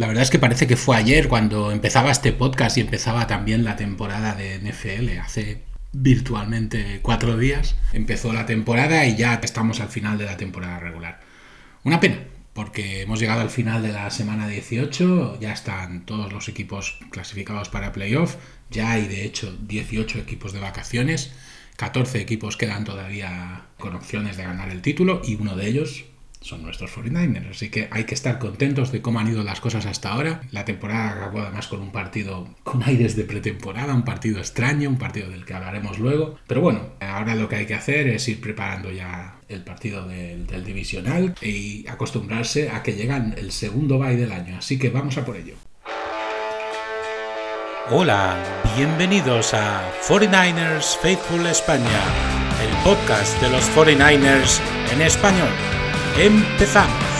La verdad es que parece que fue ayer cuando empezaba este podcast y empezaba también la temporada de NFL, hace virtualmente cuatro días. Empezó la temporada y ya estamos al final de la temporada regular. Una pena, porque hemos llegado al final de la semana 18, ya están todos los equipos clasificados para playoff, ya hay de hecho 18 equipos de vacaciones, 14 equipos quedan todavía con opciones de ganar el título y uno de ellos son nuestros 49ers. Así que hay que estar contentos de cómo han ido las cosas hasta ahora. La temporada acabó además con un partido con aires de pretemporada, un partido extraño, un partido del que hablaremos luego. Pero bueno, ahora lo que hay que hacer es ir preparando ya el partido del, divisional y acostumbrarse a que llegan el segundo bye del año. Así que vamos a por ello. Hola, bienvenidos a 49ers Faithful España, el podcast de los 49ers en español. Empezamos.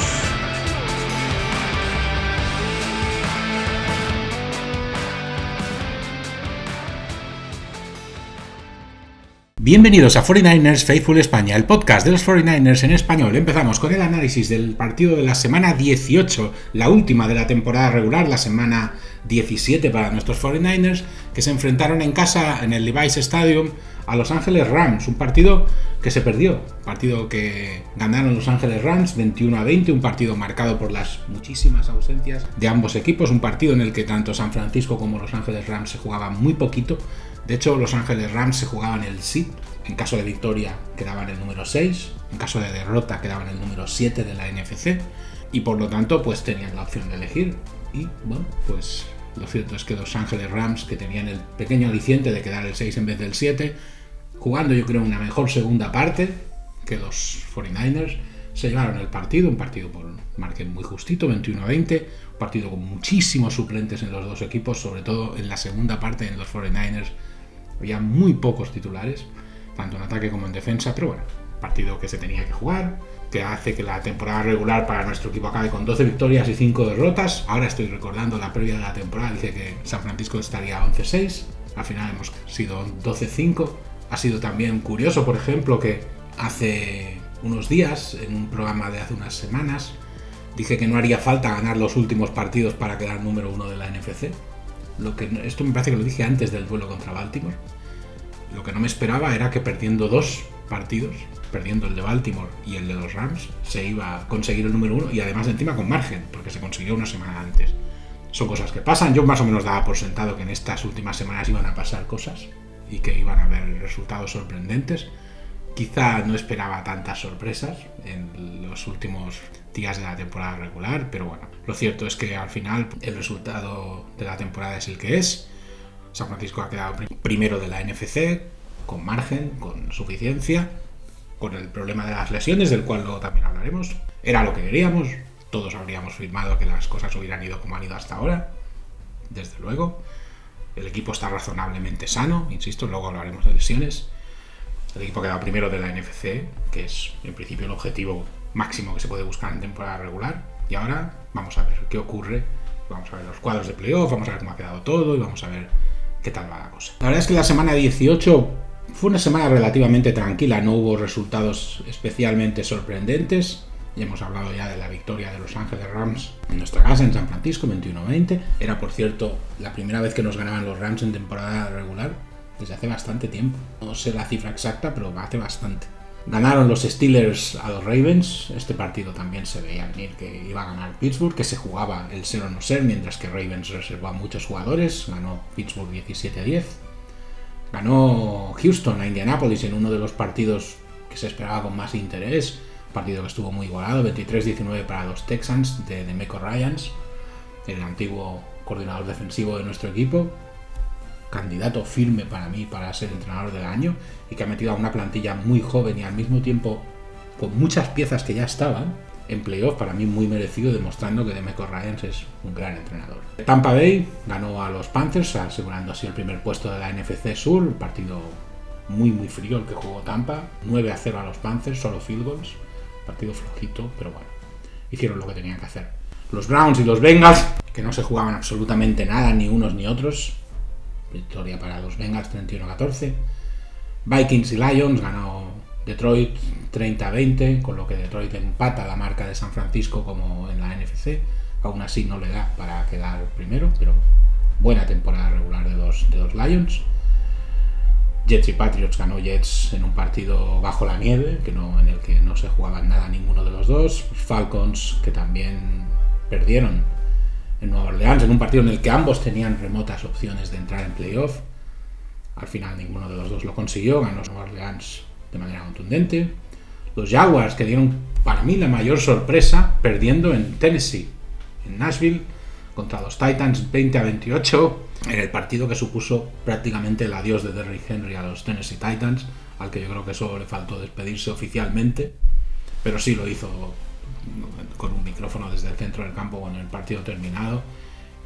Bienvenidos a 49ers Faithful España, el podcast de los 49ers en español. Empezamos con el análisis del partido de la semana 18, la última de la temporada regular, la semana 17 para nuestros 49ers, que se enfrentaron en casa en el Levi's Stadium a Los Ángeles Rams, un partido que se perdió, partido que ganaron Los Ángeles Rams 21 a 20, un partido marcado por las muchísimas ausencias de ambos equipos, un partido en el que tanto San Francisco como Los Ángeles Rams se jugaban muy poquito. De hecho, Los Ángeles Rams se jugaban el sí, en caso de victoria quedaban el número 6, en caso de derrota quedaban el número 7 de la NFC y por lo tanto pues tenían la opción de elegir y bueno, pues lo cierto es que Los Ángeles Rams, que tenían el pequeño aliciente de quedar el 6 en vez del 7, jugando yo creo una mejor segunda parte que los 49ers, se llevaron el partido, un partido por margen muy justito, 21 a 20, un partido con muchísimos suplentes en los dos equipos, sobre todo en la segunda parte en los 49ers había muy pocos titulares, tanto en ataque como en defensa, pero bueno, partido que se tenía que jugar, que hace que la temporada regular para nuestro equipo acabe con 12 victorias y 5 derrotas. Ahora estoy recordando la previa de la temporada, dije que San Francisco estaría 11-6, al final hemos sido 12-5. Ha sido también curioso, por ejemplo, que hace unos días, en un programa de hace unas semanas, dije que no haría falta ganar los últimos partidos para quedar número uno de la NFC. Lo que, esto me parece que lo dije antes del duelo contra Baltimore. Lo que no me esperaba era que perdiendo dos partidos, perdiendo el de Baltimore y el de los Rams, se iba a conseguir el número uno y además encima con margen, porque se consiguió una semana antes. Son cosas que pasan. Yo más o menos daba por sentado que en estas últimas semanas iban a pasar cosas y que iban a haber resultados sorprendentes. Quizá no esperaba tantas sorpresas en los últimos días de la temporada regular, pero bueno, lo cierto es que al final el resultado de la temporada es el que es. San Francisco ha quedado primero de la NFC, con margen, con suficiencia, con el problema de las lesiones, del cual luego también hablaremos. Era lo que queríamos, todos habríamos firmado que las cosas hubieran ido como han ido hasta ahora, desde luego. El equipo está razonablemente sano, insisto, luego hablaremos de lesiones. El equipo ha quedado primero de la NFC, que es en principio el objetivo máximo que se puede buscar en temporada regular. Y ahora vamos a ver qué ocurre. Vamos a ver los cuadros de playoff, vamos a ver cómo ha quedado todo y vamos a ver qué tal va la cosa. La verdad es que la semana 18 fue una semana relativamente tranquila, no hubo resultados especialmente sorprendentes. Ya hemos hablado ya de la victoria de Los Ángeles Rams en nuestra casa en San Francisco, 21-20. Era, por cierto, la primera vez que nos ganaban los Rams en temporada regular desde hace bastante tiempo. No sé la cifra exacta, pero hace bastante. Ganaron los Steelers a los Ravens. Este partido también se veía venir que iba a ganar Pittsburgh, que se jugaba el ser o no ser, mientras que Ravens reservó a muchos jugadores. Ganó Pittsburgh 17 a 10. Ganó Houston a Indianapolis en uno de los partidos que se esperaba con más interés. Partido que estuvo muy igualado, 23-19 para los Texans de, de Meco Ryans, el antiguo coordinador defensivo de nuestro equipo candidato firme para mí para ser entrenador del año y que ha metido a una plantilla muy joven y al mismo tiempo con muchas piezas que ya estaban en playoff, para mí muy merecido, demostrando que Demeco Ryans es un gran entrenador. Tampa Bay ganó a los Panthers, asegurando así el primer puesto de la NFC Sur, partido muy muy frío el que jugó Tampa, 9 a 0 a los Panthers, solo field goals, partido flojito, pero bueno, hicieron lo que tenían que hacer. Los Browns y los Bengals, que no se jugaban absolutamente nada, ni unos ni otros, victoria para los Bengals 31-14. Vikings y Lions ganó Detroit 30-20, con lo que Detroit empata la marca de San Francisco como en la NFC, Aún así no le da para quedar primero, pero buena temporada regular de los, de los Lions. Jets y Patriots ganó Jets en un partido bajo la nieve, que no, en el que no se jugaba nada ninguno de los dos. Falcons, que también perdieron en Nueva Orleans, en un partido en el que ambos tenían remotas opciones de entrar en playoff. Al final ninguno de los dos lo consiguió, ganó Nueva Orleans de manera contundente. Los Jaguars, que dieron para mí la mayor sorpresa, perdiendo en Tennessee, en Nashville, contra los Titans 20 a 28, en el partido que supuso prácticamente el adiós de Derrick Henry a los Tennessee Titans, al que yo creo que solo le faltó despedirse oficialmente, pero sí lo hizo con un micrófono desde el centro del campo cuando el partido terminado.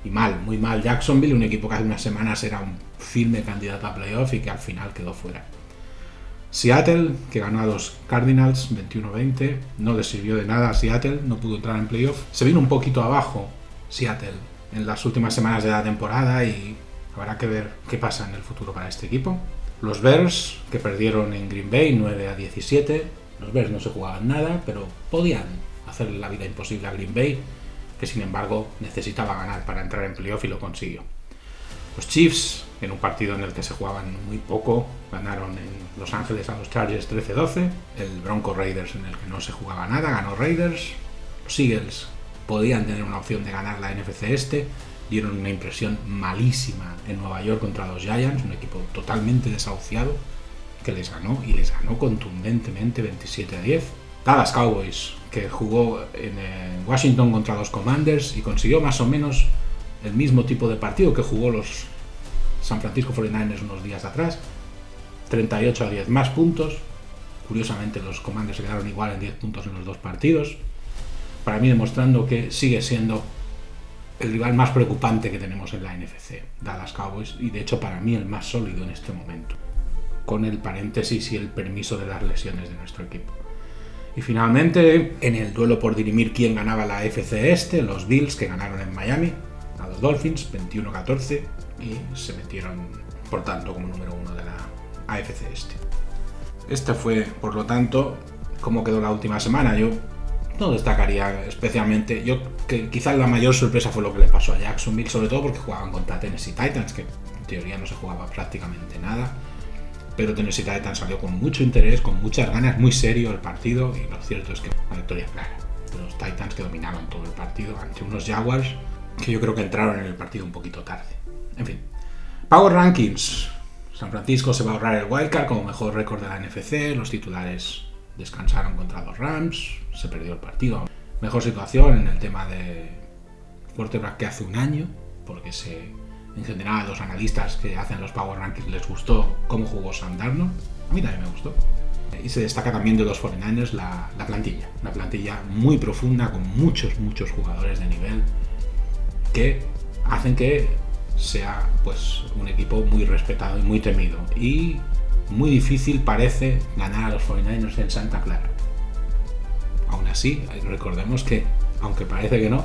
Y mal, muy mal Jacksonville, un equipo que hace unas semanas era un firme candidato a playoff y que al final quedó fuera. Seattle, que ganó a los Cardinals 21-20, no le sirvió de nada a Seattle, no pudo entrar en playoff. Se vino un poquito abajo Seattle en las últimas semanas de la temporada y habrá que ver qué pasa en el futuro para este equipo. Los Bears, que perdieron en Green Bay 9 a 17. Los Bears no se jugaban nada, pero podían hacerle la vida imposible a Green Bay, que sin embargo necesitaba ganar para entrar en playoff y lo consiguió. Los Chiefs, en un partido en el que se jugaban muy poco, ganaron en Los Ángeles a los Chargers 13-12. El Bronco Raiders, en el que no se jugaba nada, ganó Raiders. Los Eagles podían tener una opción de ganar la NFC este. Dieron una impresión malísima en Nueva York contra los Giants, un equipo totalmente desahuciado, que les ganó y les ganó contundentemente 27 a 10. Dallas Cowboys, que jugó en Washington contra los Commanders y consiguió más o menos el mismo tipo de partido que jugó los San Francisco 49ers unos días atrás. 38 a 10 más puntos. Curiosamente los Commanders se quedaron igual en 10 puntos en los dos partidos. Para mí demostrando que sigue siendo el rival más preocupante que tenemos en la NFC, Dallas Cowboys, y de hecho para mí el más sólido en este momento, con el paréntesis y el permiso de las lesiones de nuestro equipo. Y finalmente, en el duelo por dirimir quién ganaba la FC este, los Bills que ganaron en Miami a los Dolphins 21-14 y se metieron, por tanto, como número uno de la AFC este. Este fue, por lo tanto, cómo quedó la última semana. Yo no destacaría especialmente. Yo que quizás la mayor sorpresa fue lo que le pasó a Jacksonville, sobre todo porque jugaban contra Tennessee Titans, que en teoría no se jugaba prácticamente nada. Pero Tennessee Titans salió con mucho interés, con muchas ganas, muy serio el partido, y lo cierto es que la victoria clara. Los Titans que dominaban todo el partido ante unos Jaguars que yo creo que entraron en el partido un poquito tarde. En fin. Power Rankings. San Francisco se va a ahorrar el wildcard como mejor récord de la NFC. Los titulares descansaron contra los Rams. Se perdió el partido. Mejor situación en el tema de quarterback que hace un año. Porque se, en general a los analistas que hacen los Power Rankings les gustó cómo jugó Sam Darnold. A mí también me gustó. Y se destaca también de los 49ers la, la plantilla. Una plantilla muy profunda con muchos, muchos jugadores de nivel que hacen que sea pues un equipo muy respetado y muy temido. Y muy difícil parece ganar a los 49ers en Santa Clara. Aún así, recordemos que, aunque parece que no,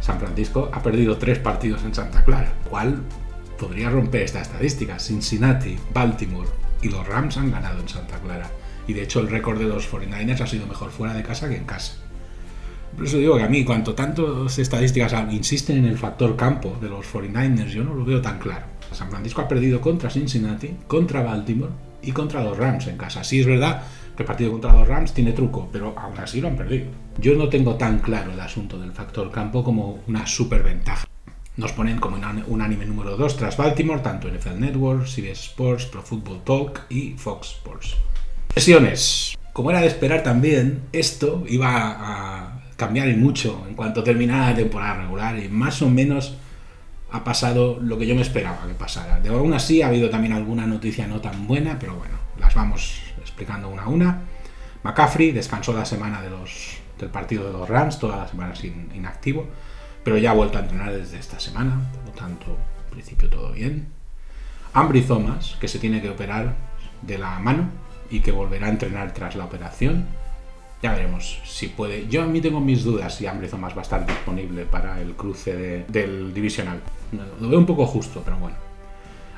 San Francisco ha perdido tres partidos en Santa Clara, cual podría romper esta estadística. Cincinnati, Baltimore y los Rams han ganado en Santa Clara. Y de hecho el récord de los 49ers ha sido mejor fuera de casa que en casa. Por eso digo que a mí, cuanto tantas estadísticas insisten en el factor campo de los 49ers, yo no lo veo tan claro. San Francisco ha perdido contra Cincinnati, contra Baltimore y contra los Rams en casa. Sí es verdad que el partido contra los Rams tiene truco, pero aún así lo han perdido. Yo no tengo tan claro el asunto del factor campo como una superventaja. Nos ponen como un anime número 2 tras Baltimore, tanto NFL Network, CBS Sports, Pro Football Talk y Fox Sports. Sesiones. Como era de esperar también, esto iba a cambiar mucho en cuanto terminara la temporada regular y más o menos ha pasado lo que yo me esperaba que pasara. De aún así ha habido también alguna noticia no tan buena, pero bueno, las vamos explicando una a una. McCaffrey descansó la semana de los, del partido de los Rams, toda la semana sin inactivo, pero ya ha vuelto a entrenar desde esta semana, por lo tanto, en principio todo bien. Ambry Thomas, que se tiene que operar de la mano y que volverá a entrenar tras la operación ya veremos si puede. Yo a mí tengo mis dudas si Ambry Thomas va a estar disponible para el cruce del divisional. Lo veo un poco justo, pero bueno.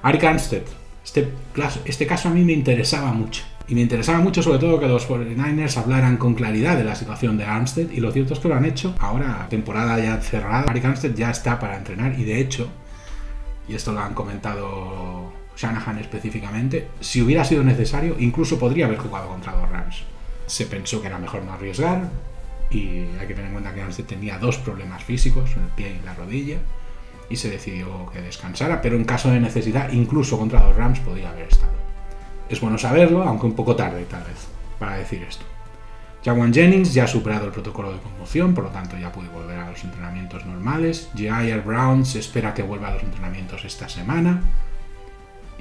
Arik Armstead. Este, este caso a mí me interesaba mucho. Y me interesaba mucho sobre todo que los 49ers hablaran con claridad de la situación de Armstead y lo cierto es que lo han hecho. Ahora, temporada ya cerrada, Mark Armstead ya está para entrenar y de hecho, y esto lo han comentado Shanahan específicamente, si hubiera sido necesario, incluso podría haber jugado contra los Rams. Se pensó que era mejor no arriesgar y hay que tener en cuenta que Armstead tenía dos problemas físicos, el pie y la rodilla, y se decidió que descansara, pero en caso de necesidad, incluso contra los Rams, podía haber estado. Es bueno saberlo, aunque un poco tarde tal vez, para decir esto. Jawan Jennings ya ha superado el protocolo de conmoción, por lo tanto ya puede volver a los entrenamientos normales. Jair Brown se espera que vuelva a los entrenamientos esta semana.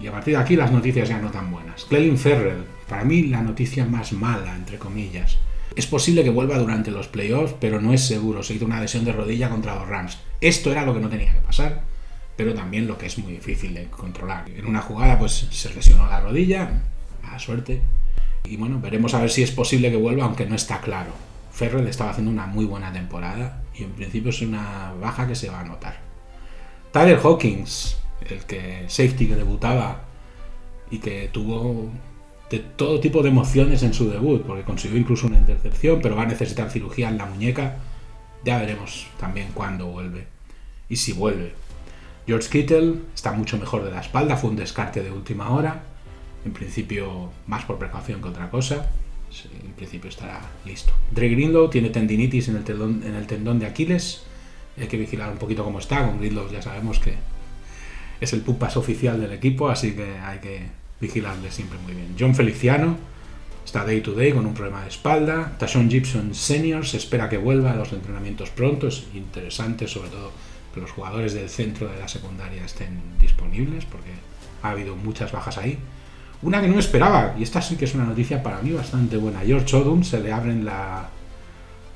Y a partir de aquí las noticias ya no tan buenas. Clelin Ferrell, para mí la noticia más mala, entre comillas. Es posible que vuelva durante los playoffs, pero no es seguro. Se hizo una adhesión de rodilla contra los Rams. Esto era lo que no tenía que pasar pero también lo que es muy difícil de controlar. En una jugada pues se lesionó la rodilla, a suerte, y bueno, veremos a ver si es posible que vuelva, aunque no está claro. Ferrell estaba haciendo una muy buena temporada y en principio es una baja que se va a notar. Tyler Hawkins, el que safety que debutaba y que tuvo de todo tipo de emociones en su debut, porque consiguió incluso una intercepción, pero va a necesitar cirugía en la muñeca. Ya veremos también cuándo vuelve y si vuelve. George Kittle está mucho mejor de la espalda, fue un descarte de última hora. En principio, más por precaución que otra cosa. En principio estará listo. Dre Greenlow tiene tendinitis en el, tendón, en el tendón de Aquiles. Hay que vigilar un poquito cómo está. Con Greenlow ya sabemos que es el pupas oficial del equipo, así que hay que vigilarle siempre muy bien. John Feliciano está day to day con un problema de espalda. Tashon Gibson Senior se espera que vuelva a los entrenamientos pronto. Es interesante, sobre todo los jugadores del centro de la secundaria estén disponibles, porque ha habido muchas bajas ahí. Una que no esperaba, y esta sí que es una noticia para mí bastante buena. George Odom se le abre la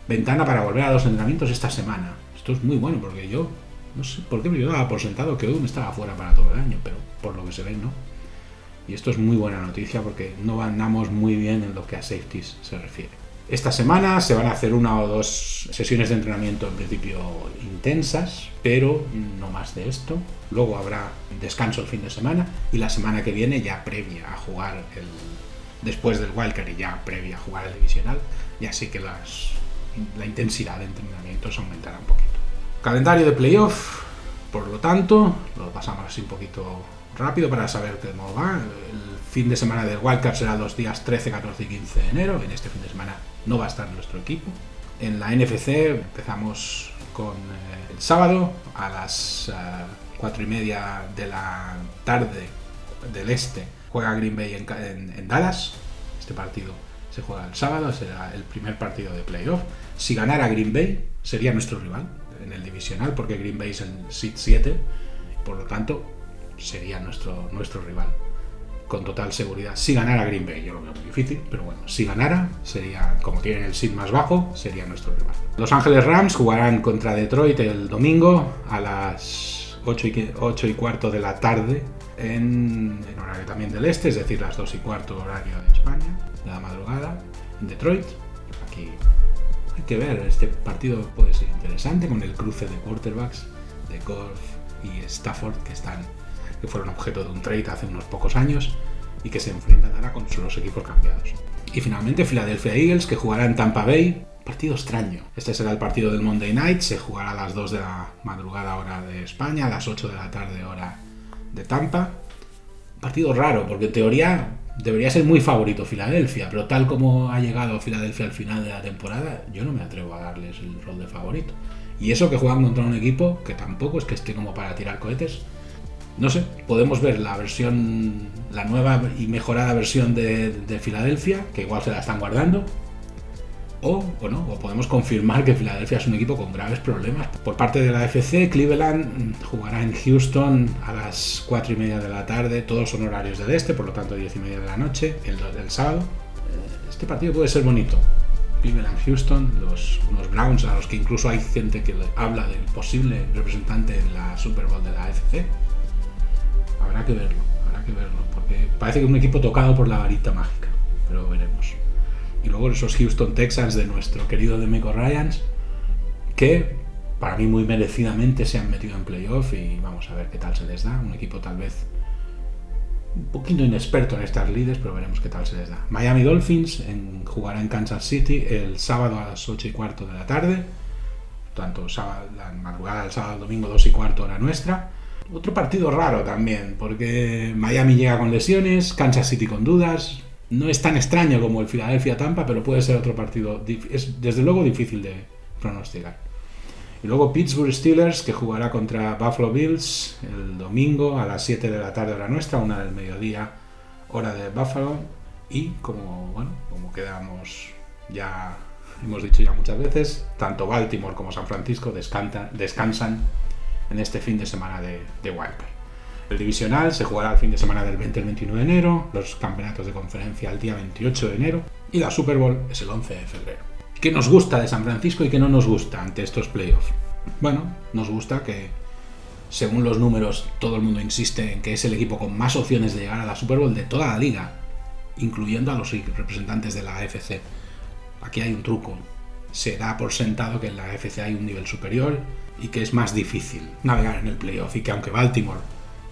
ventana para volver a los entrenamientos esta semana. Esto es muy bueno porque yo no sé por qué me daba por sentado que Odom estaba fuera para todo el año, pero por lo que se ve, ¿no? Y esto es muy buena noticia porque no andamos muy bien en lo que a safeties se refiere. Esta semana se van a hacer una o dos sesiones de entrenamiento en principio intensas, pero no más de esto. Luego habrá descanso el fin de semana y la semana que viene ya previa a jugar el después del wildcard y ya previa a jugar el divisional, y así que las, la intensidad de entrenamientos aumentará un poquito. Calendario de playoff, por lo tanto, lo pasamos así un poquito rápido para saber cómo va. El fin de semana del wildcard será los días 13, 14 y 15 de enero. En este fin de semana no va a estar nuestro equipo. En la NFC empezamos con eh, el sábado a las 4 eh, y media de la tarde del este. Juega Green Bay en, Dallas. Este partido se juega el sábado, será el primer partido de playoff. Si ganara Green Bay, sería nuestro rival en el divisional, porque Green Bay es el seed 7, por lo tanto, sería nuestro, nuestro rival con total seguridad. Si ganara Green Bay, yo lo veo muy difícil, pero bueno, si ganara, sería, como tienen el seed más bajo, sería nuestro rival. Los Ángeles Rams jugarán contra Detroit el domingo a las 8 y, 8 y cuarto de la tarde en, horario también del este, es decir, las 2 y cuarto horario de España, de la madrugada, en Detroit. Aquí que ver, este partido puede ser interesante con el cruce de quarterbacks de Golf y Stafford que están que fueron objeto de un trade hace unos pocos años y que se enfrentan ahora con los equipos cambiados. Y finalmente Philadelphia Eagles que jugará en Tampa Bay. Partido extraño. Este será el partido del Monday Night. Se jugará a las 2 de la madrugada hora de España, a las 8 de la tarde hora de Tampa. Partido raro, porque en teoría debería ser muy favorito Filadelfia, pero tal como ha llegado Filadelfia al final de la temporada, yo no me atrevo a darles el rol de favorito. Y eso que juegan contra un equipo que tampoco es que esté como para tirar cohetes, no sé, podemos ver la versión, la nueva y mejorada versión de, Filadelfia, que igual se la están guardando, o, no, o podemos confirmar que Filadelfia es un equipo con graves problemas. Por parte de la FC, Cleveland jugará en Houston a las 4 y media de la tarde, todos son horarios del este, por lo tanto 10 y media de la noche, el, del sábado. Eh, este partido puede ser bonito. Cleveland, Houston, los, unos Browns a los que incluso hay gente que habla del posible representante en la Super Bowl de la AFC habrá que verlo, habrá que verlo, porque parece que es un equipo tocado por la varita mágica, pero veremos. Y luego esos Houston Texans de nuestro querido Demeco Ryans, que para mí muy merecidamente se han metido en playoff y vamos a ver qué tal se les da. Un equipo tal vez un poquito inexperto en estas líderes, pero veremos qué tal se les da. Miami Dolphins jugará en Kansas City el sábado a las 8 y cuarto de la tarde, tanto sábado, la madrugada del sábado domingo 2 y cuarto hora nuestra. Otro partido raro también, porque Miami llega con lesiones, Kansas City con dudas. No es tan extraño como el Philadelphia Tampa, pero puede ser otro partido, es desde luego difícil de pronosticar. Y luego Pittsburgh Steelers, que jugará contra Buffalo Bills el domingo a las 7 de la tarde hora nuestra, una del mediodía hora de Buffalo. Y como, bueno, como quedamos ya, hemos dicho ya muchas veces, tanto Baltimore como San Francisco descansan en este fin de semana de, de Wildcard. El divisional se jugará el fin de semana del 20 al 29 de enero, los campeonatos de conferencia el día 28 de enero y la Super Bowl es el 11 de febrero. ¿Qué nos gusta de San Francisco y qué no nos gusta ante estos playoffs? Bueno, nos gusta que, según los números, todo el mundo insiste en que es el equipo con más opciones de llegar a la Super Bowl de toda la liga, incluyendo a los representantes de la AFC. Aquí hay un truco. Se da por sentado que en la AFC hay un nivel superior y que es más difícil navegar en el playoff y que aunque Baltimore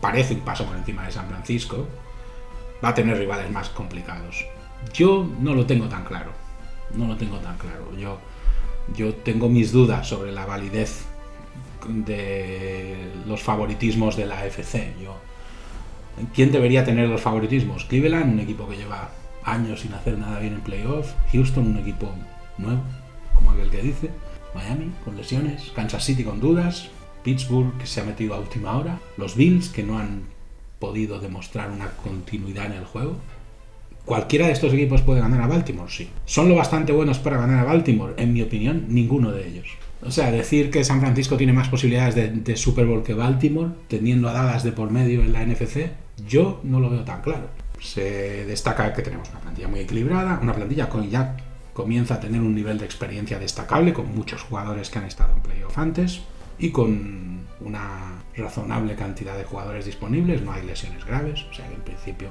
parece un paso por encima de San Francisco, va a tener rivales más complicados. Yo no lo tengo tan claro no lo tengo tan claro. Yo, yo tengo mis dudas sobre la validez de los favoritismos de la FC. Yo, ¿Quién debería tener los favoritismos? Cleveland, un equipo que lleva años sin hacer nada bien en playoff. Houston, un equipo nuevo, como aquel que dice. Miami, con lesiones. Kansas City, con dudas. Pittsburgh, que se ha metido a última hora. Los Bills, que no han podido demostrar una continuidad en el juego. ¿Cualquiera de estos equipos puede ganar a Baltimore? Sí. ¿Son lo bastante buenos para ganar a Baltimore? En mi opinión, ninguno de ellos. O sea, decir que San Francisco tiene más posibilidades de, Super Bowl que Baltimore, teniendo a Dallas de por medio en la NFC, yo no lo veo tan claro. Se destaca que tenemos una plantilla muy equilibrada, una plantilla que ya comienza a tener un nivel de experiencia destacable, con muchos jugadores que han estado en playoff antes y con una razonable cantidad de jugadores disponibles, no hay lesiones graves, o sea que en principio,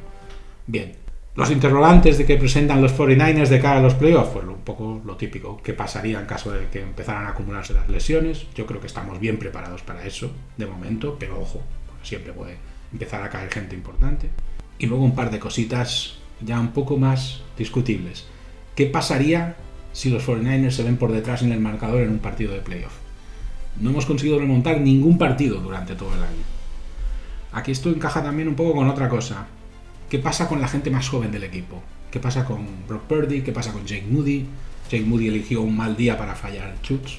bien. Los interrogantes de que presentan los 49ers de cara a los playoffs, pues un poco lo típico, ¿qué pasaría en caso de que empezaran a acumularse las lesiones? Yo creo que estamos bien preparados para eso, de momento, pero ojo, siempre puede empezar a caer gente importante. Y luego un par de cositas ya un poco más discutibles. ¿Qué pasaría si los 49ers se ven por detrás en el marcador en un partido de playoff? No hemos conseguido remontar ningún partido durante todo el año. Aquí esto encaja también un poco con otra cosa. ¿Qué pasa con la gente más joven del equipo? ¿Qué pasa con Brock Purdy? ¿Qué pasa con Jake Moody? Jake Moody eligió un mal día para fallar Chutes,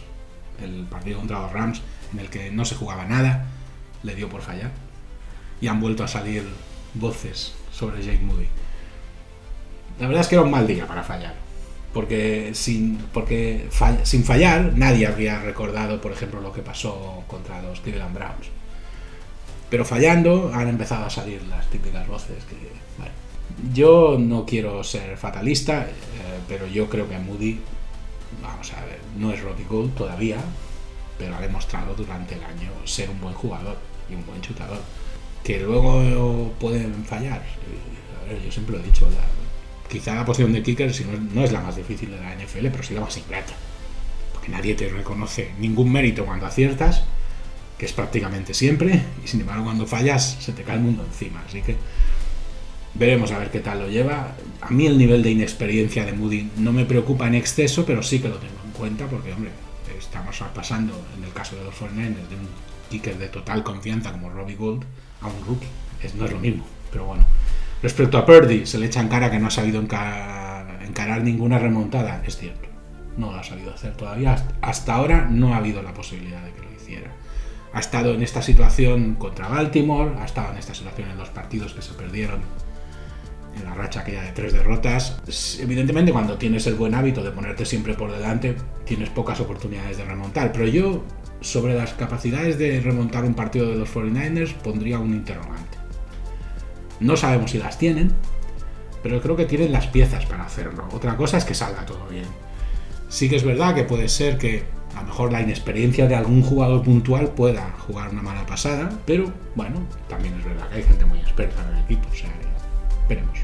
el partido contra los Rams, en el que no se jugaba nada, le dio por fallar. Y han vuelto a salir voces sobre Jake Moody. La verdad es que era un mal día para fallar. Porque sin, porque sin fallar nadie habría recordado, por ejemplo, lo que pasó contra los Cleveland Browns pero fallando han empezado a salir las típicas voces que, yo no quiero ser fatalista, eh, pero yo creo que Moody, vamos a ver, no es Robbie Gould todavía, pero ha demostrado durante el año ser un buen jugador y un buen chutador. Que luego pueden fallar, a ver, yo siempre lo he dicho, quizá la posición de kicker si no, es la más difícil de la NFL, pero sí la más ingrata. Porque nadie te reconoce ningún mérito cuando aciertas que es prácticamente siempre, y sin embargo cuando fallas se te cae el mundo encima. Así que veremos a ver qué tal lo lleva. A mí el nivel de inexperiencia de Moody no me preocupa en exceso, pero sí que lo tengo en cuenta porque, hombre, estamos pasando, en el caso de los 49 de un kicker de total confianza como Robbie Gould a un rookie. Es, no es lo mismo, pero bueno. Respecto a Purdy, se le echa en cara que no ha sabido encarar ninguna remontada. Es cierto, no lo ha sabido hacer todavía. Hasta ahora no ha habido la posibilidad de que lo hiciera ha estado en esta situación contra Baltimore, ha estado en esta situación en los partidos que se perdieron en la racha aquella de tres derrotas. Evidentemente cuando tienes el buen hábito de ponerte siempre por delante, tienes pocas oportunidades de remontar, pero yo sobre las capacidades de remontar un partido de los 49ers pondría un interrogante. No sabemos si las tienen, pero creo que tienen las piezas para hacerlo. Otra cosa es que salga todo bien. Sí que es verdad que puede ser que a lo mejor la inexperiencia de algún jugador puntual pueda jugar una mala pasada, pero bueno, también es verdad que hay gente muy experta en el equipo, o sea, veremos.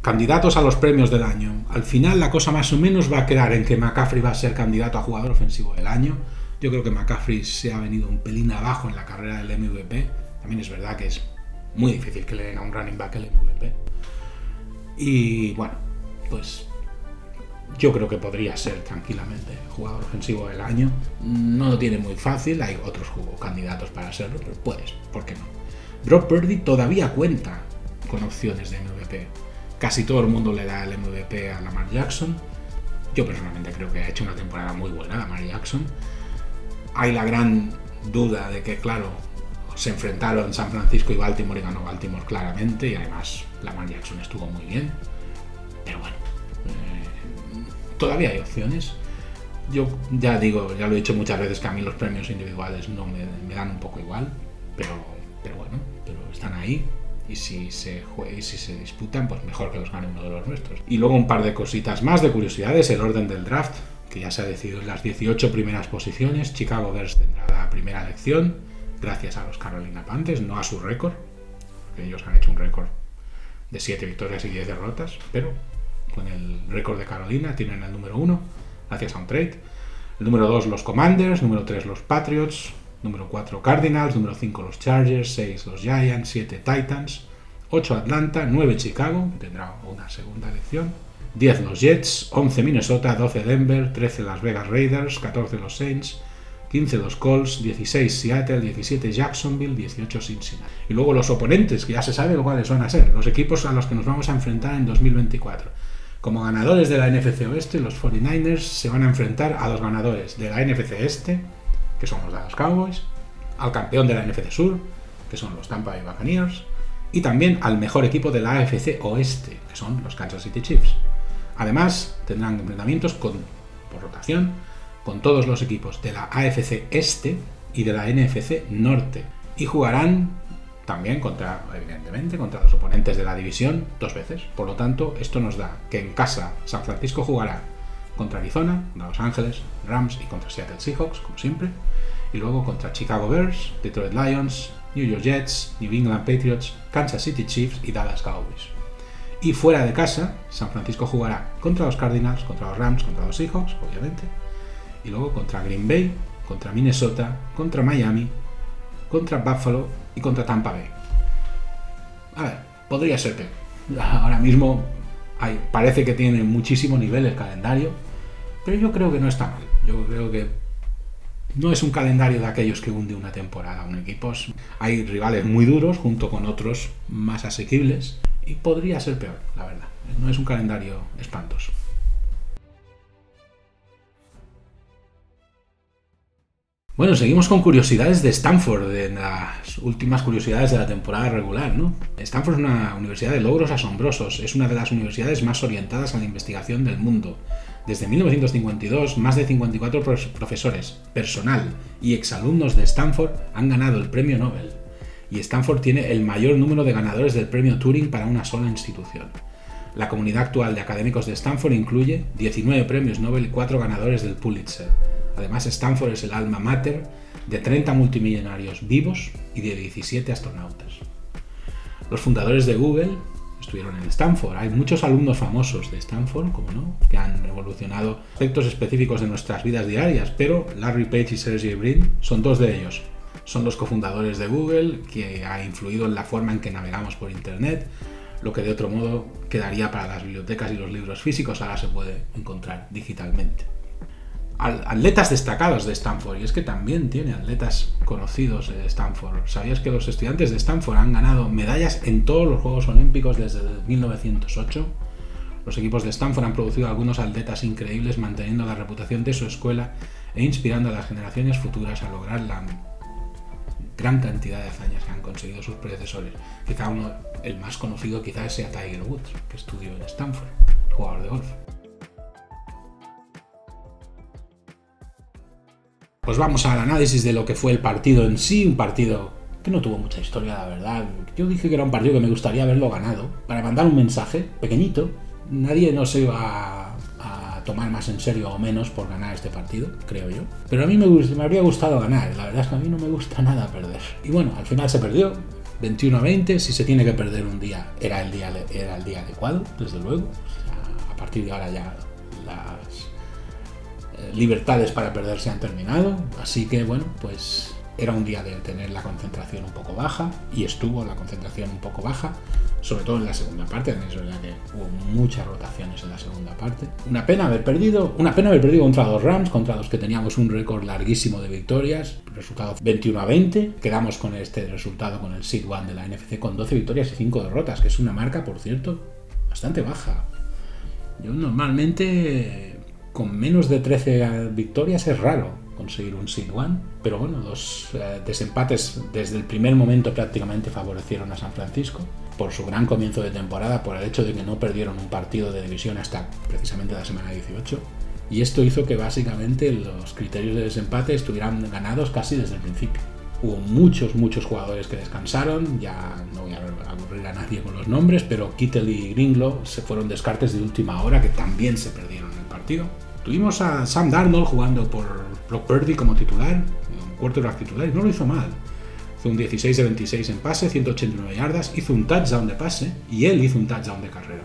Candidatos a los premios del año. Al final la cosa más o menos va a quedar en que McCaffrey va a ser candidato a jugador ofensivo del año. Yo creo que McCaffrey se ha venido un pelín abajo en la carrera del MVP. También es verdad que es muy difícil que le den a un running back el MVP. Y bueno, pues yo creo que podría ser tranquilamente jugador ofensivo del año. No lo tiene muy fácil, hay otros candidatos para serlo, pero puedes, ¿por qué no? Brock Purdy todavía cuenta con opciones de MVP. Casi todo el mundo le da el MVP a Lamar Jackson. Yo personalmente creo que ha hecho una temporada muy buena Lamar Jackson. Hay la gran duda de que, claro, se enfrentaron San Francisco y Baltimore y ganó Baltimore claramente y además Lamar Jackson estuvo muy bien. Pero bueno, eh, todavía hay opciones. Yo ya digo, ya lo he dicho muchas veces que a mí los premios individuales no me, dan un poco igual, pero, pero bueno, pero están ahí y si se y si se disputan, pues mejor que los gane uno de los nuestros. Y luego un par de cositas más de curiosidades, el orden del draft, que ya se ha decidido en las 18 primeras posiciones, Chicago Bears tendrá la primera elección, gracias a los Carolina Panthers, no a su récord, que ellos han hecho un récord de 7 victorias y 10 derrotas, pero con el récord de Carolina tienen el número 1, gracias a un trade. El número 2 los Commanders, número 3 los Patriots, número 4 Cardinals, número 5 los Chargers, 6 los Giants, 7 Titans, 8 Atlanta, 9 Chicago, tendrá una segunda elección, 10 los Jets, 11 Minnesota, 12 Denver, 13 Las Vegas Raiders, 14 los Saints, 15 los Colts, 16 Seattle, 17 Jacksonville, 18 Cincinnati. Y luego los oponentes, que ya se sabe cuáles van a ser, los equipos a los que nos vamos a enfrentar en 2024. Como ganadores de la NFC Oeste, los 49ers se van a enfrentar a los ganadores de la NFC Este, que son los Dallas Cowboys, al campeón de la NFC Sur, que son los Tampa Bay Buccaneers, y también al mejor equipo de la AFC Oeste, que son los Kansas City Chiefs. Además, tendrán enfrentamientos con, por rotación con todos los equipos de la AFC Este y de la NFC Norte. Y jugarán también contra, evidentemente, contra los oponentes de la división dos veces. Por lo tanto, esto nos da que en casa San Francisco jugará contra Arizona, contra Los Ángeles, Rams y contra Seattle Seahawks, como siempre. Y luego contra Chicago Bears, Detroit Lions, New York Jets, New England Patriots, Kansas City Chiefs y Dallas Cowboys. Y fuera de casa, San Francisco jugará contra los Cardinals, contra los Rams, contra los Seahawks, obviamente, y luego contra Green Bay, contra Minnesota, contra Miami, contra Buffalo y contra Tampa Bay. A ver, podría ser peor. Ahora mismo parece que tiene muchísimo nivel el calendario, pero yo creo que no está mal. Yo creo que no es un calendario de aquellos que hunde una temporada. Un equipos hay rivales muy duros junto con otros más asequibles y podría ser peor, la verdad. No es un calendario espantoso. Bueno, seguimos con curiosidades de Stanford, de las últimas curiosidades de la temporada regular, ¿no? Stanford es una universidad de logros asombrosos, es una de las universidades más orientadas a la investigación del mundo. Desde 1952, más de 54 profesores, personal y exalumnos de Stanford han ganado el premio Nobel. Y Stanford tiene el mayor número de ganadores del premio Turing para una sola institución. La comunidad actual de académicos de Stanford incluye 19 premios Nobel y 4 ganadores del Pulitzer Además, Stanford es el alma mater de 30 multimillonarios vivos y de 17 astronautas. Los fundadores de Google estuvieron en Stanford. Hay muchos alumnos famosos de Stanford, como no, que han revolucionado aspectos específicos de nuestras vidas diarias, pero Larry Page y Sergey Brin son dos de ellos. Son los cofundadores de Google, que ha influido en la forma en que navegamos por Internet, lo que de otro modo quedaría para las bibliotecas y los libros físicos, ahora se puede encontrar digitalmente atletas destacados de Stanford, y es que también tiene atletas conocidos de Stanford. ¿Sabías que los estudiantes de Stanford han ganado medallas en todos los Juegos Olímpicos desde 1908? Los equipos de Stanford han producido algunos atletas increíbles manteniendo la reputación de su escuela e inspirando a las generaciones futuras a lograr la gran cantidad de hazañas que han conseguido sus predecesores. Quizá uno, el más conocido quizás sea Tiger Woods, que estudió en Stanford, jugador de golf. Pues vamos al análisis de lo que fue el partido en sí, un partido que no tuvo mucha historia, la verdad. Yo dije que era un partido que me gustaría haberlo ganado, para mandar un mensaje pequeñito. Nadie no se iba a, tomar más en serio o menos por ganar este partido, creo yo. Pero a mí me, me habría gustado ganar, la verdad es que a mí no me gusta nada perder. Y bueno, al final se perdió, 21 a 20, si se tiene que perder un día, era el día, era el día adecuado, desde luego. a partir de ahora ya las libertades para perder se han terminado, así que bueno, pues era un día de tener la concentración un poco baja y estuvo la concentración un poco baja, sobre todo en la segunda parte, es verdad que hubo muchas rotaciones en la segunda parte. Una pena haber perdido, una pena haber perdido contra dos Rams, contra los que teníamos un récord larguísimo de victorias, resultado 21 a 20, quedamos con este resultado con el Seed One de la NFC con 12 victorias y 5 derrotas, que es una marca, por cierto, bastante baja. Yo normalmente con menos de 13 victorias es raro conseguir un seed one, pero bueno, los eh, desempates desde el primer momento prácticamente favorecieron a San Francisco por su gran comienzo de temporada, por el hecho de que no perdieron un partido de división hasta precisamente la semana 18. Y esto hizo que básicamente los criterios de desempate estuvieran ganados casi desde el principio. Hubo muchos, muchos jugadores que descansaron, ya no voy a aburrir a nadie con los nombres, pero Kittel y Gringlo se fueron descartes de última hora que también se perdieron el partido. Tuvimos a Sam Darnold jugando por Brock Purdy como titular, un quarterback titular, y no lo hizo mal. Hizo un 16 de 26 en pase, 189 yardas, hizo un touchdown de pase y él hizo un touchdown de carrera.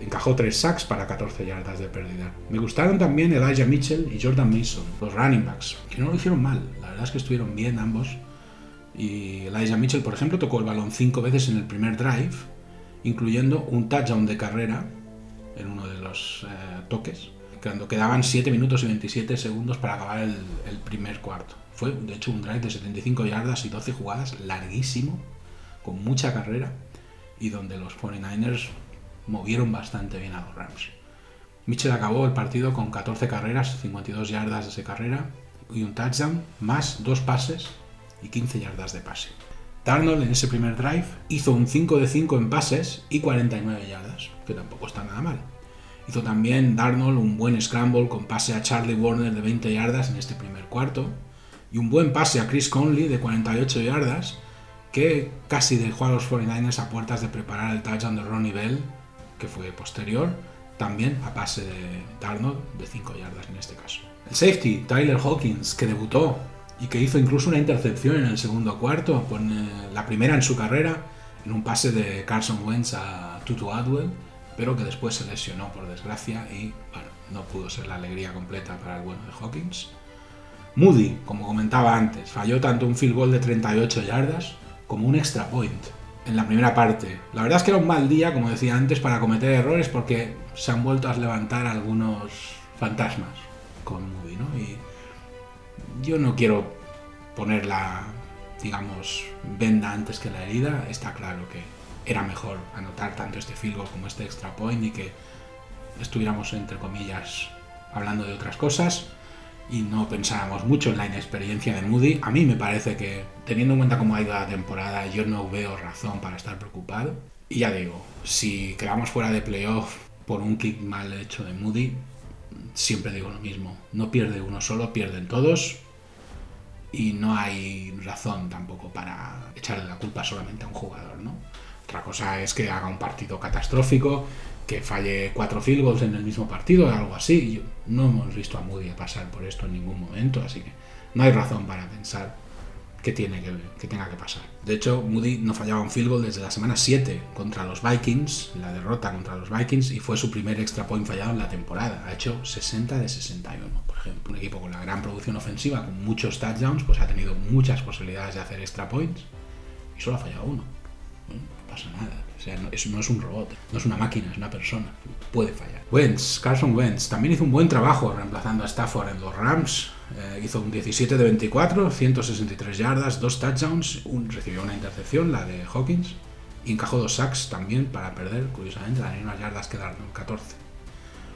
encajó 3 sacks para 14 yardas de pérdida. Me gustaron también Elijah Mitchell y Jordan Mason, los running backs, que no lo hicieron mal. La verdad es que estuvieron bien ambos. Y Elijah Mitchell, por ejemplo, tocó el balón 5 veces en el primer drive, incluyendo un touchdown de carrera en uno de los eh, toques cuando quedaban 7 minutos y 27 segundos para acabar el, primer cuarto. Fue de hecho un drive de 75 yardas y 12 jugadas, larguísimo, con mucha carrera, y donde los 49ers movieron bastante bien a los Rams. Mitchell acabó el partido con 14 carreras, 52 yardas de carrera y un touchdown, más dos pases y 15 yardas de pase. Darnold en ese primer drive hizo un 5 de 5 en pases y 49 yardas, que tampoco está nada mal. Hizo también Darnold un buen scramble con pase a Charlie Warner de 20 yardas en este primer cuarto y un buen pase a Chris Conley de 48 yardas que casi dejó a los 49ers a puertas de preparar el touchdown de Ronnie Bell, que fue posterior, también a pase de Darnold de 5 yardas en este caso. El safety, Tyler Hawkins, que debutó y que hizo incluso una intercepción en el segundo cuarto, la primera en su carrera, en un pase de Carson Wentz a Tutu Adwell, pero que después se lesionó por desgracia y bueno, no pudo ser la alegría completa para el bueno de Hawkins. Moody, como comentaba antes, falló tanto un field goal de 38 yardas como un extra point en la primera parte. La verdad es que era un mal día, como decía antes, para cometer errores porque se han vuelto a levantar algunos fantasmas con Moody, ¿no? Y yo no quiero poner la, digamos, venda antes que la herida. Está claro que era mejor anotar tanto este field goal como este extra point y que estuviéramos, entre comillas, hablando de otras cosas y no pensábamos mucho en la inexperiencia de Moody. A mí me parece que, teniendo en cuenta cómo ha ido la temporada, yo no veo razón para estar preocupado. Y ya digo, si quedamos fuera de playoff por un kick mal hecho de Moody, siempre digo lo mismo. No pierde uno solo, pierden todos. Y no hay razón tampoco para echarle la culpa solamente a un jugador, ¿no? Otra cosa es que haga un partido catastrófico, que falle cuatro field goals en el mismo partido, algo así. No hemos visto a Moody pasar por esto en ningún momento, así que no hay razón para pensar que, tiene que, tenga que pasar. De hecho, Moody no fallaba un field goal desde la semana 7 contra los Vikings, la derrota contra los Vikings, y fue su primer extra point fallado en la temporada. Ha hecho 60 de 61, por ejemplo. Un equipo con la gran producción ofensiva, con muchos touchdowns, pues ha tenido muchas posibilidades de hacer extra points y solo ha fallado uno nada. O sea, no, es un robot, no es una máquina, es una persona. Puede fallar. Wentz, Carson Wentz, también hizo un buen trabajo reemplazando a Stafford en los Rams. Eh, hizo un 17 de 24, 163 yardas, dos touchdowns, recibió una intercepción, la de Hawkins, y encajó dos sacks también para perder, curiosamente, las mismas yardas que 14.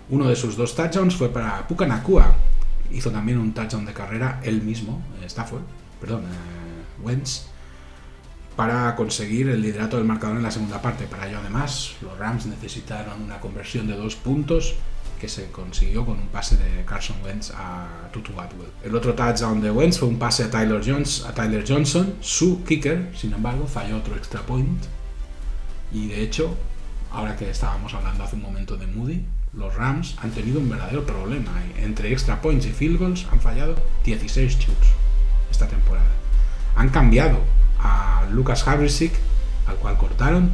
Uno de sus dos touchdowns fue para Puka Nakua. Hizo también un touchdown de carrera él mismo, eh, Stafford, perdón, eh, Wentz para conseguir el liderato del marcador en la segunda parte. Para ello, además, los Rams necesitaron una conversión de dos puntos que se consiguió con un pase de Carson Wentz a Tutu Atwell. El otro touchdown de Wentz fue un pase a Tyler, Johnson. Su kicker, sin embargo, falló otro extra point. Y de hecho, ahora que estábamos hablando hace un momento de Moody, los Rams han tenido un verdadero problema. Entre extra points y field goals han fallado 16 shoots esta temporada. Han cambiado a Lucas Havrisic, al cual cortaron,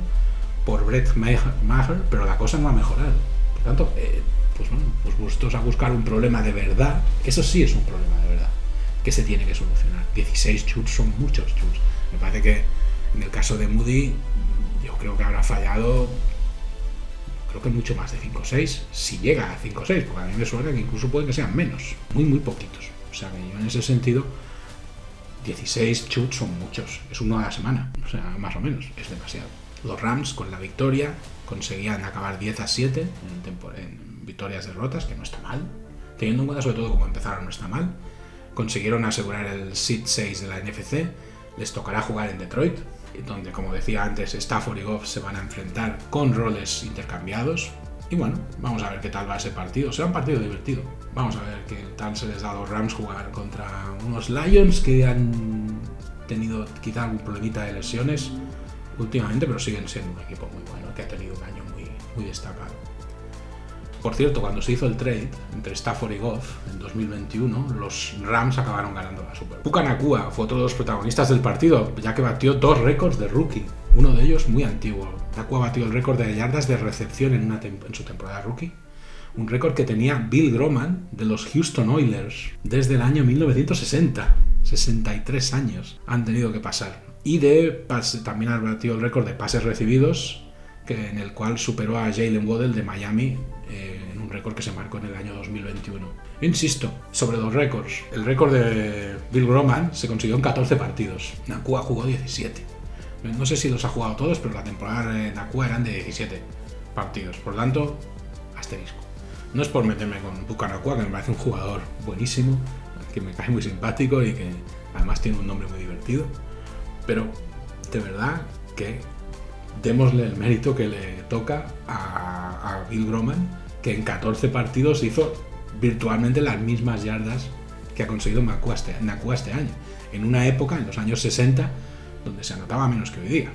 por Brett Maher, pero la cosa no ha mejorado. Por tanto, eh, pues bueno, pues vosotros a buscar un problema de verdad, eso sí es un problema de verdad. que se tiene que solucionar. 16 chutes son muchos chutes. Me parece que en el caso de Moody, yo creo que habrá fallado, creo que mucho más de 5 o 6, si llega a 5 o 6, porque a mí me suena que incluso puede que sean menos, muy, muy poquitos. O sea que yo en ese sentido, 16 chutes son muchos, es uno a la semana, o sea, más o menos, es demasiado. Los Rams con la victoria conseguían acabar 10 a 7 en, en victorias derrotas, que no está mal, teniendo en cuenta sobre todo cómo empezaron no está mal. Consiguieron asegurar el seed 6 de la NFC, les tocará jugar en Detroit, donde como decía antes Stafford y Goff se van a enfrentar con roles intercambiados. Y bueno, vamos a ver qué tal va ese partido. Será un partido divertido. Vamos a ver qué tal se les da a los Rams jugar contra unos Lions que han tenido quizá algún problemita de lesiones últimamente, pero siguen siendo un equipo muy bueno que ha tenido un año muy, muy destacado. Por cierto, cuando se hizo el trade entre Stafford y Goff en 2021, los Rams acabaron ganando la Super. Puka Nakua fue otro de los protagonistas del partido, ya que batió dos récords de rookie, uno de ellos muy antiguo. Nakua batió el récord de yardas de recepción en, una en su temporada rookie, un récord que tenía Bill Groman de los Houston Oilers desde el año 1960. 63 años han tenido que pasar. Y de también ha batido el récord de pases recibidos, que, en el cual superó a Jalen Waddell de Miami eh, en un récord que se marcó en el año 2021. Insisto, sobre los récords. El récord de Bill Groman se consiguió en 14 partidos. Nakua jugó 17. No sé si los ha jugado todos, pero la temporada de Nakua eran de 17 partidos. Por tanto, asterisco. No es por meterme con Pucanacua, que me parece un jugador buenísimo, que me cae muy simpático y que además tiene un nombre muy divertido. Pero de verdad que démosle el mérito que le toca a, Bill Groman, que en 14 partidos hizo virtualmente las mismas yardas que ha conseguido Nakua este, este, año, en una época, en los años 60, donde se anotaba menos que hoy día.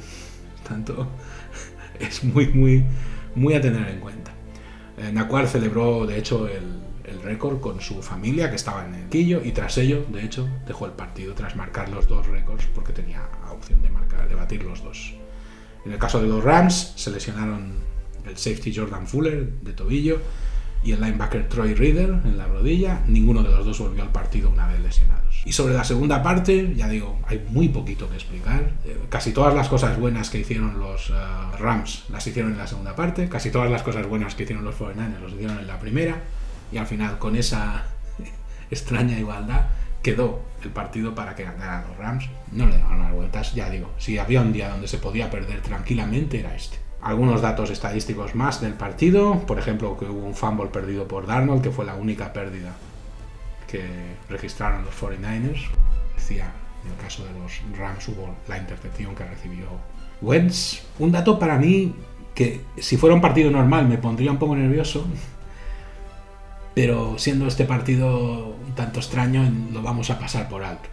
Tanto es muy, muy, muy a tener en cuenta. Eh, Nacuar celebró, de hecho, el, récord con su familia, que estaba en el quillo, y tras ello, de hecho, dejó el partido tras marcar los dos récords, porque tenía opción de, marcar, de batir los dos. En el caso de los Rams, se lesionaron el safety Jordan Fuller de tobillo y el linebacker Troy Reader en la rodilla. Ninguno de los dos volvió al partido una vez lesionados. Y sobre la segunda parte, ya digo, hay muy poquito que explicar. Eh, casi todas las cosas buenas que hicieron los eh, Rams las hicieron en la segunda parte. Casi todas las cosas buenas que hicieron los 49ers los hicieron en la primera. Y al final, con esa extraña igualdad, quedó el partido para que ganaran los Rams. No le daban las vueltas, ya digo, si había un día donde se podía perder tranquilamente era este. Algunos datos estadísticos más del partido, por ejemplo que hubo un fumble perdido por Darnold, que fue la única pérdida que registraron los 49ers. Decía, en el caso de los Rams hubo la intercepción que recibió Wentz. Un dato para mí que si fuera un partido normal me pondría un poco nervioso, pero siendo este partido un tanto extraño, lo vamos a pasar por alto.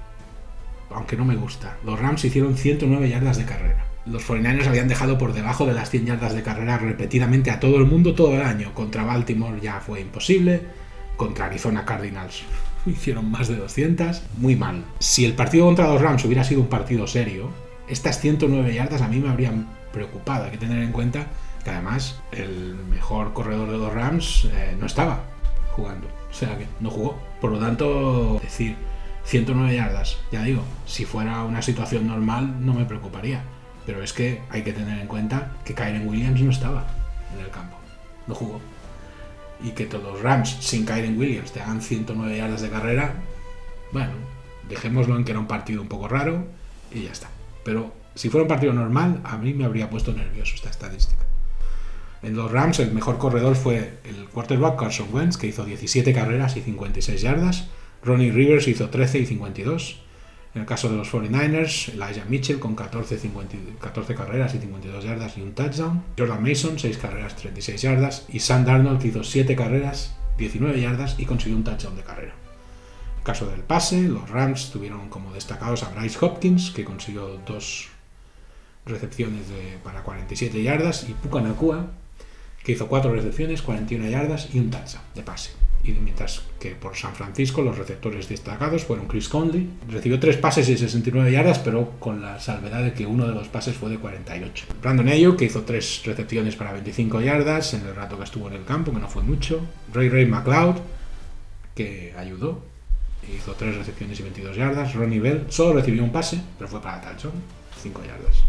Aunque no me gusta. Los Rams hicieron 109 yardas de carrera. Los 49ers habían dejado por debajo de las 100 yardas de carrera repetidamente a todo el mundo todo el año. Contra Baltimore ya fue imposible. Contra Arizona Cardinals hicieron más de 200. Muy mal. Si el partido contra los Rams hubiera sido un partido serio, estas 109 yardas a mí me habrían preocupado. Hay que tener en cuenta que además el mejor corredor de los Rams eh, no estaba jugando. O sea que no jugó. Por lo tanto, decir 109 yardas, ya digo, si fuera una situación normal no me preocuparía. Pero es que hay que tener en cuenta que Kyren Williams no estaba en el campo. No jugó. Y que todos los Rams sin Kyren Williams te hagan 109 yardas de carrera, bueno, dejémoslo en que era un partido un poco raro y ya está. Pero si fuera un partido normal, a mí me habría puesto nervioso esta estadística. En los Rams el mejor corredor fue el quarterback Carson Wentz, que hizo 17 carreras y 56 yardas. Ronnie Rivers hizo 13 y 52. En el caso de los 49ers, Elijah Mitchell con 14, 14 carreras y 52 yardas y un touchdown. Jordan Mason, 6 carreras, 36 yardas. Y Sam Darnold que hizo 7 carreras, 19 yardas y consiguió un touchdown de carrera. En el caso del pase, los Rams tuvieron como destacados a Bryce Hopkins, que consiguió 2 recepciones de, para 47 yardas, y Puka Nakua, que hizo 4 recepciones, 41 yardas y un touchdown de pase. Y mientras que por San Francisco los receptores destacados fueron Chris Conley, recibió 3 pases y 69 yardas, pero con la salvedad de que uno de los pases fue de 48. Brandon Ayuk, que hizo 3 recepciones para 25 yardas en el rato que estuvo en el campo, que no fue mucho. Ray Ray McLeod, que ayudó. hizo 3 recepciones y 22 yardas. Ronnie Bell solo recibió un pase, pero fue para touchdown, 5 yardas.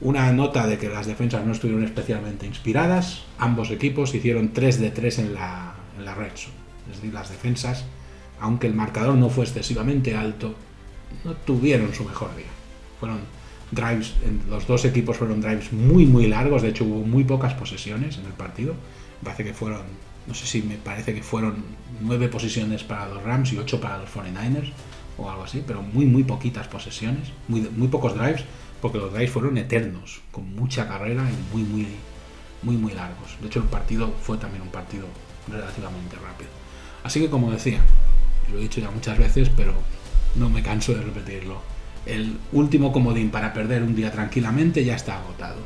Una nota de que las defensas no estuvieron especialmente inspiradas. Ambos equipos hicieron 3 de 3 en la, en la red zone. Es decir, las defensas, aunque el marcador no fue excesivamente alto, no tuvieron su mejor día. Fueron drives, los dos equipos fueron drives muy muy largos, de hecho hubo muy pocas posesiones en el partido. Me parece que fueron, no sé si me parece que fueron nueve posesiones para los Rams y ocho para los 49ers o algo así, pero muy muy poquitas posesiones, muy, muy pocos drives, porque los drives fueron eternos, con mucha carrera y muy muy muy muy largos. De hecho el partido fue también un partido relativamente rápido. Así que como decía, lo he dicho ya muchas veces, pero no me canso de repetirlo. El último comodín para perder un día tranquilamente ya está agotado.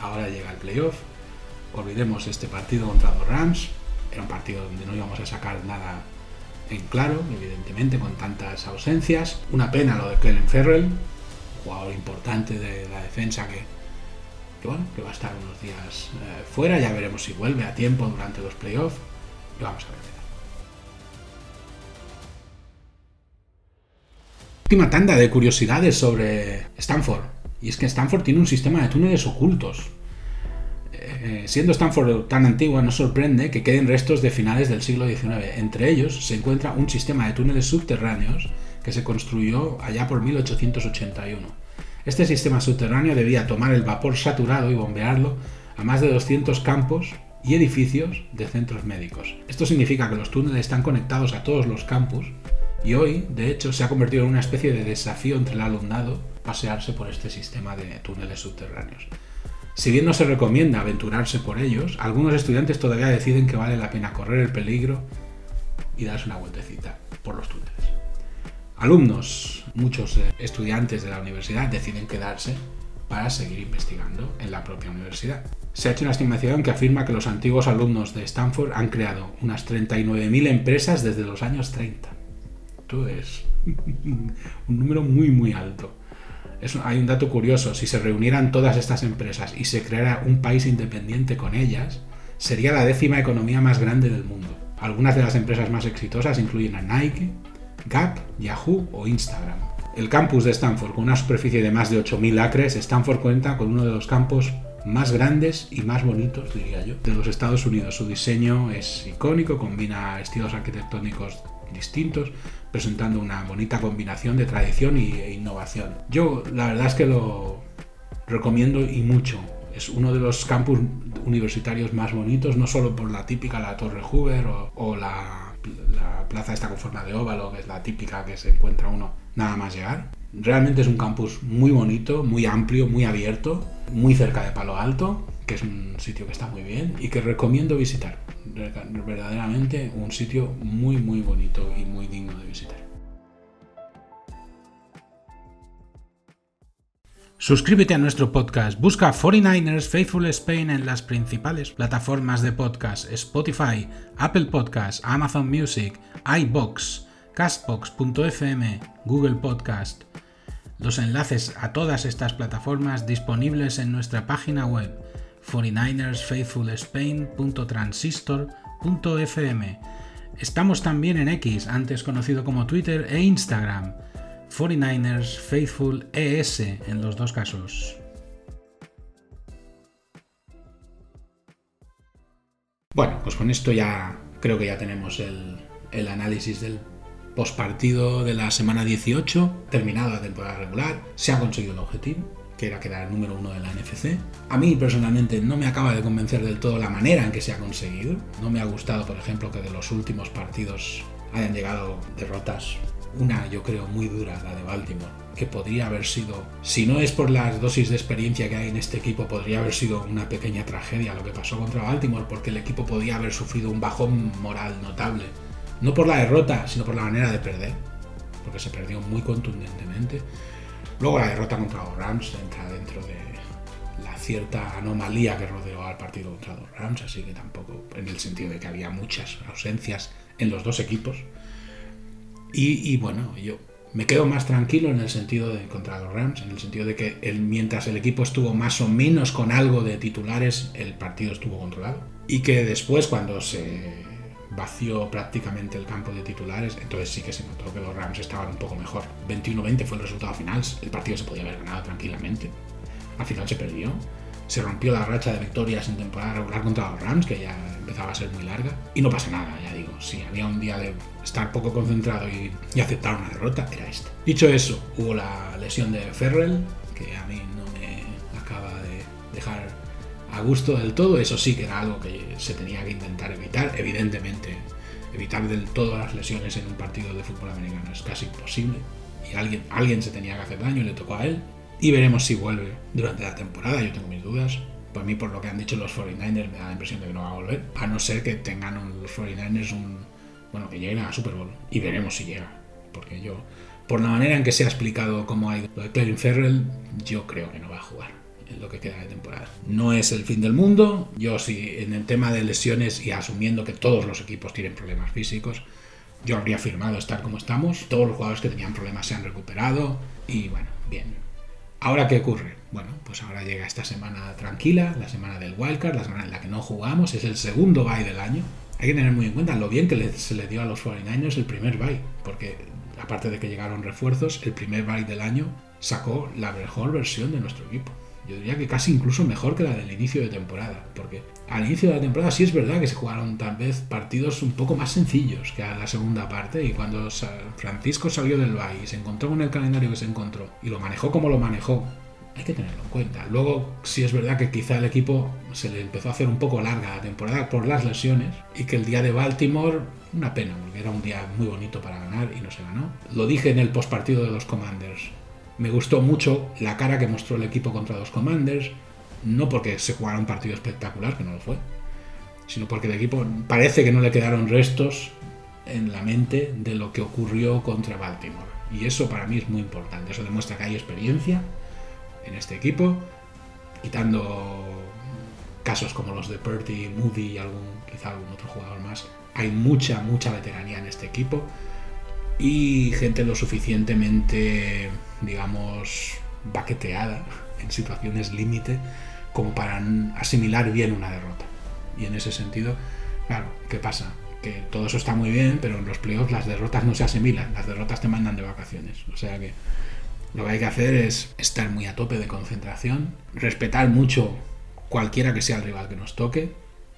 Ahora llega el playoff. Olvidemos este partido contra los Rams. Era un partido donde no íbamos a sacar nada en claro, evidentemente, con tantas ausencias. Una pena lo de Clelin Ferrell, jugador importante de la defensa que, que, bueno, que va a estar unos días eh, fuera. Ya veremos si vuelve a tiempo durante los playoffs. Y vamos a ver. Última tanda de curiosidades sobre Stanford. Y es que Stanford tiene un sistema de túneles ocultos. Eh, siendo Stanford tan antigua, no sorprende que queden restos de finales del siglo XIX. Entre ellos se encuentra un sistema de túneles subterráneos que se construyó allá por 1881. Este sistema subterráneo debía tomar el vapor saturado y bombearlo a más de 200 campos y edificios de centros médicos. Esto significa que los túneles están conectados a todos los campus y hoy, de hecho, se ha convertido en una especie de desafío entre el alumnado pasearse por este sistema de túneles subterráneos. Si bien no se recomienda aventurarse por ellos, algunos estudiantes todavía deciden que vale la pena correr el peligro y darse una vueltecita por los túneles. Alumnos, muchos eh, estudiantes de la universidad deciden quedarse para seguir investigando en la propia universidad. Se ha hecho una estimación que afirma que los antiguos alumnos de Stanford han creado unas 39.000 empresas desde los años 30 es un número muy, muy alto. hay un dato curioso, si se reunieran todas estas empresas y se creara un país independiente con ellas, sería la décima economía más grande del mundo. Algunas de las empresas más exitosas incluyen a Nike, Gap, Yahoo o Instagram. El campus de Stanford, con una superficie de más de 8.000 acres, Stanford cuenta con uno de los campos más grandes y más bonitos, diría yo, de los Estados Unidos. Su diseño es icónico, combina estilos arquitectónicos distintos, presentando una bonita combinación de tradición e innovación. Yo la verdad es que lo recomiendo y mucho. Es uno de los campus universitarios más bonitos, no solo por la típica, la Torre Hoover o, la, la, plaza esta con forma de óvalo, que es la típica que se encuentra uno nada más llegar. Realmente es un campus muy bonito, muy amplio, muy abierto, muy cerca de Palo Alto, que es un sitio que está muy bien y que recomiendo visitar verdaderamente un sitio muy muy bonito y muy digno de visitar. Suscríbete a nuestro podcast, busca 49ers Faithful Spain en las principales plataformas de podcast Spotify, Apple Podcasts, Amazon Music, iBox, Castbox.fm, Google Podcast. Los enlaces a todas estas plataformas disponibles en nuestra página web 49ersfaithfulspain.transistor.fm. Estamos también en X, antes conocido como Twitter e Instagram. 49ers Faithful ES en los dos casos. Bueno, pues con esto ya creo que ya tenemos el, el análisis del postpartido de la semana 18, terminada la temporada regular, se ha conseguido el objetivo, que era quedar el número uno de la NFC. A mí personalmente no me acaba de convencer del todo la manera en que se ha conseguido. No me ha gustado, por ejemplo, que de los últimos partidos hayan llegado derrotas. Una, yo creo, muy dura, la de Baltimore, que podría haber sido, si no es por las dosis de experiencia que hay en este equipo, podría haber sido una pequeña tragedia lo que pasó contra Baltimore, porque el equipo podía haber sufrido un bajón moral notable. No por la derrota, sino por la manera de perder, porque se perdió muy contundentemente Luego la derrota contra los Rams entra dentro de la cierta anomalía que rodeó al partido contra los Rams, así que tampoco en el sentido de que había muchas ausencias en los dos equipos. Y, bueno, yo me quedo más tranquilo en el sentido de contra los Rams, en el sentido de que mientras el equipo estuvo más o menos con algo de titulares, el partido estuvo controlado. Y que después, cuando se vació prácticamente el campo de titulares, entonces sí que se notó que los Rams estaban un poco mejor. 21-20 fue el resultado final, el partido se podía haber ganado tranquilamente. Al final se perdió, se rompió la racha de victorias en temporada regular contra los Rams, que ya empezaba a ser muy larga, y no pasa nada, ya digo, si había un día de estar poco concentrado y, aceptar una derrota, era este. Dicho eso, hubo la lesión de Ferrell, que a mí no me acaba de dejar a gusto del todo, eso sí que era algo que se tenía que intentar evitar, evidentemente. Evitar del todo las lesiones en un partido de fútbol americano es casi imposible. Y alguien, alguien se tenía que hacer daño y le tocó a él. Y veremos si vuelve durante la temporada, yo tengo mis dudas. Por mí, por lo que han dicho los 49ers, me da la impresión de que no va a volver. A no ser que tengan los 49ers un... Bueno, que lleguen a Super Bowl. Y veremos si llega. Porque yo, por la manera en que se ha explicado cómo ha ido lo de Ferrell, yo creo que no va a jugar en lo que queda de temporada. No es el fin del mundo. Yo sí, en el tema de lesiones y asumiendo que todos los equipos tienen problemas físicos, yo habría firmado estar como estamos. Todos los jugadores que tenían problemas se han recuperado y bueno, bien. ¿Ahora qué ocurre? Bueno, pues ahora llega esta semana tranquila, la semana del wildcard, la semana en la que no jugamos, es el segundo bye del año. Hay que tener muy en cuenta lo bien que se le dio a los 49ers el primer bye, porque aparte de que llegaron refuerzos, el primer bye del año sacó la mejor versión de nuestro equipo. Yo diría que casi incluso mejor que la del inicio de temporada, porque al inicio de la temporada sí es verdad que se jugaron tal vez partidos un poco más sencillos que a la segunda parte y cuando Francisco salió del Valle y se encontró con el calendario que se encontró y lo manejó como lo manejó, hay que tenerlo en cuenta. Luego sí es verdad que quizá el equipo se le empezó a hacer un poco larga la temporada por las lesiones y que el día de Baltimore, una pena, porque era un día muy bonito para ganar y no se ganó. Lo dije en el postpartido de los Commanders. Me gustó mucho la cara que mostró el equipo contra los Commanders, no porque se jugara un partido espectacular, que no lo fue, sino porque el equipo parece que no le quedaron restos en la mente de lo que ocurrió contra Baltimore. Y eso para mí es muy importante. Eso demuestra que hay experiencia en este equipo, quitando casos como los de Purdy, Moody y algún, quizá algún otro jugador más. Hay mucha, mucha veteranía en este equipo y gente lo suficientemente, digamos, baqueteada en situaciones límite como para asimilar bien una derrota. Y en ese sentido, claro, ¿qué pasa? Que todo eso está muy bien, pero en los playoffs las derrotas no se asimilan, las derrotas te mandan de vacaciones. O sea que lo que hay que hacer es estar muy a tope de concentración, respetar mucho cualquiera que sea el rival que nos toque.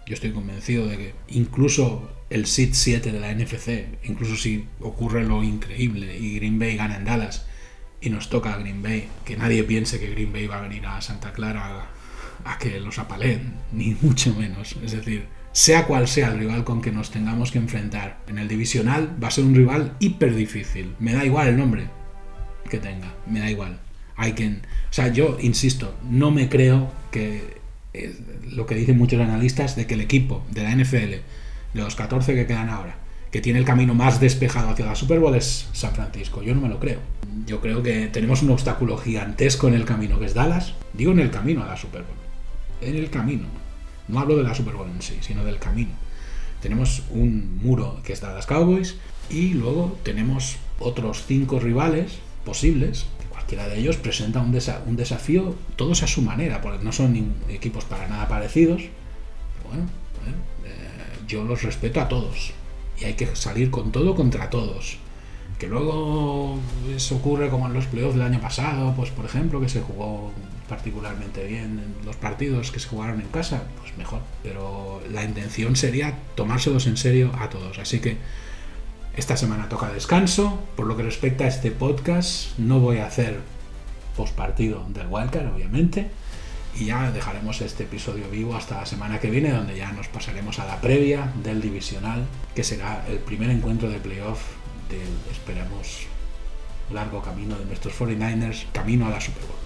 Yo estoy convencido de que incluso el SID 7 de la NFC, incluso si ocurre lo increíble y Green Bay gana en Dallas y nos toca a Green Bay, que nadie piense que Green Bay va a venir a Santa Clara a, que los apaleen, ni mucho menos. Es decir, sea cual sea el rival con que nos tengamos que enfrentar en el divisional, va a ser un rival hiper difícil. Me da igual el nombre que tenga, me da igual. Hay quien, o sea, yo insisto, no me creo que eh, lo que dicen muchos analistas de que el equipo de la NFL de los 14 que quedan ahora, que tiene el camino más despejado hacia la Super Bowl es San Francisco. Yo no me lo creo. Yo creo que tenemos un obstáculo gigantesco en el camino que es Dallas. Digo en el camino a la Super Bowl. En el camino. No hablo de la Super Bowl en sí, sino del camino. Tenemos un muro que es Dallas Cowboys y luego tenemos otros cinco rivales posibles. Cualquiera de ellos presenta un, desafío, todos a su manera, porque no son equipos para nada parecidos. Bueno, bueno yo los respeto a todos y hay que salir con todo contra todos. Que luego eso ocurre como en los playoffs del año pasado, pues por ejemplo, que se jugó particularmente bien en los partidos que se jugaron en casa, pues mejor. Pero la intención sería tomárselos en serio a todos. Así que esta semana toca descanso. Por lo que respecta a este podcast, no voy a hacer postpartido del Wildcard, obviamente y ya dejaremos este episodio vivo hasta la semana que viene, donde ya nos pasaremos a la previa del divisional, que será el primer encuentro de playoff del, esperamos, largo camino de nuestros 49ers, camino a la Super Bowl.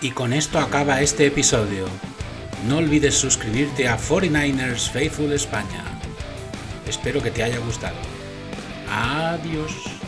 Y con esto acaba este episodio. No olvides suscribirte a 49ers Faithful España. Espero que te haya gustado. Adiós.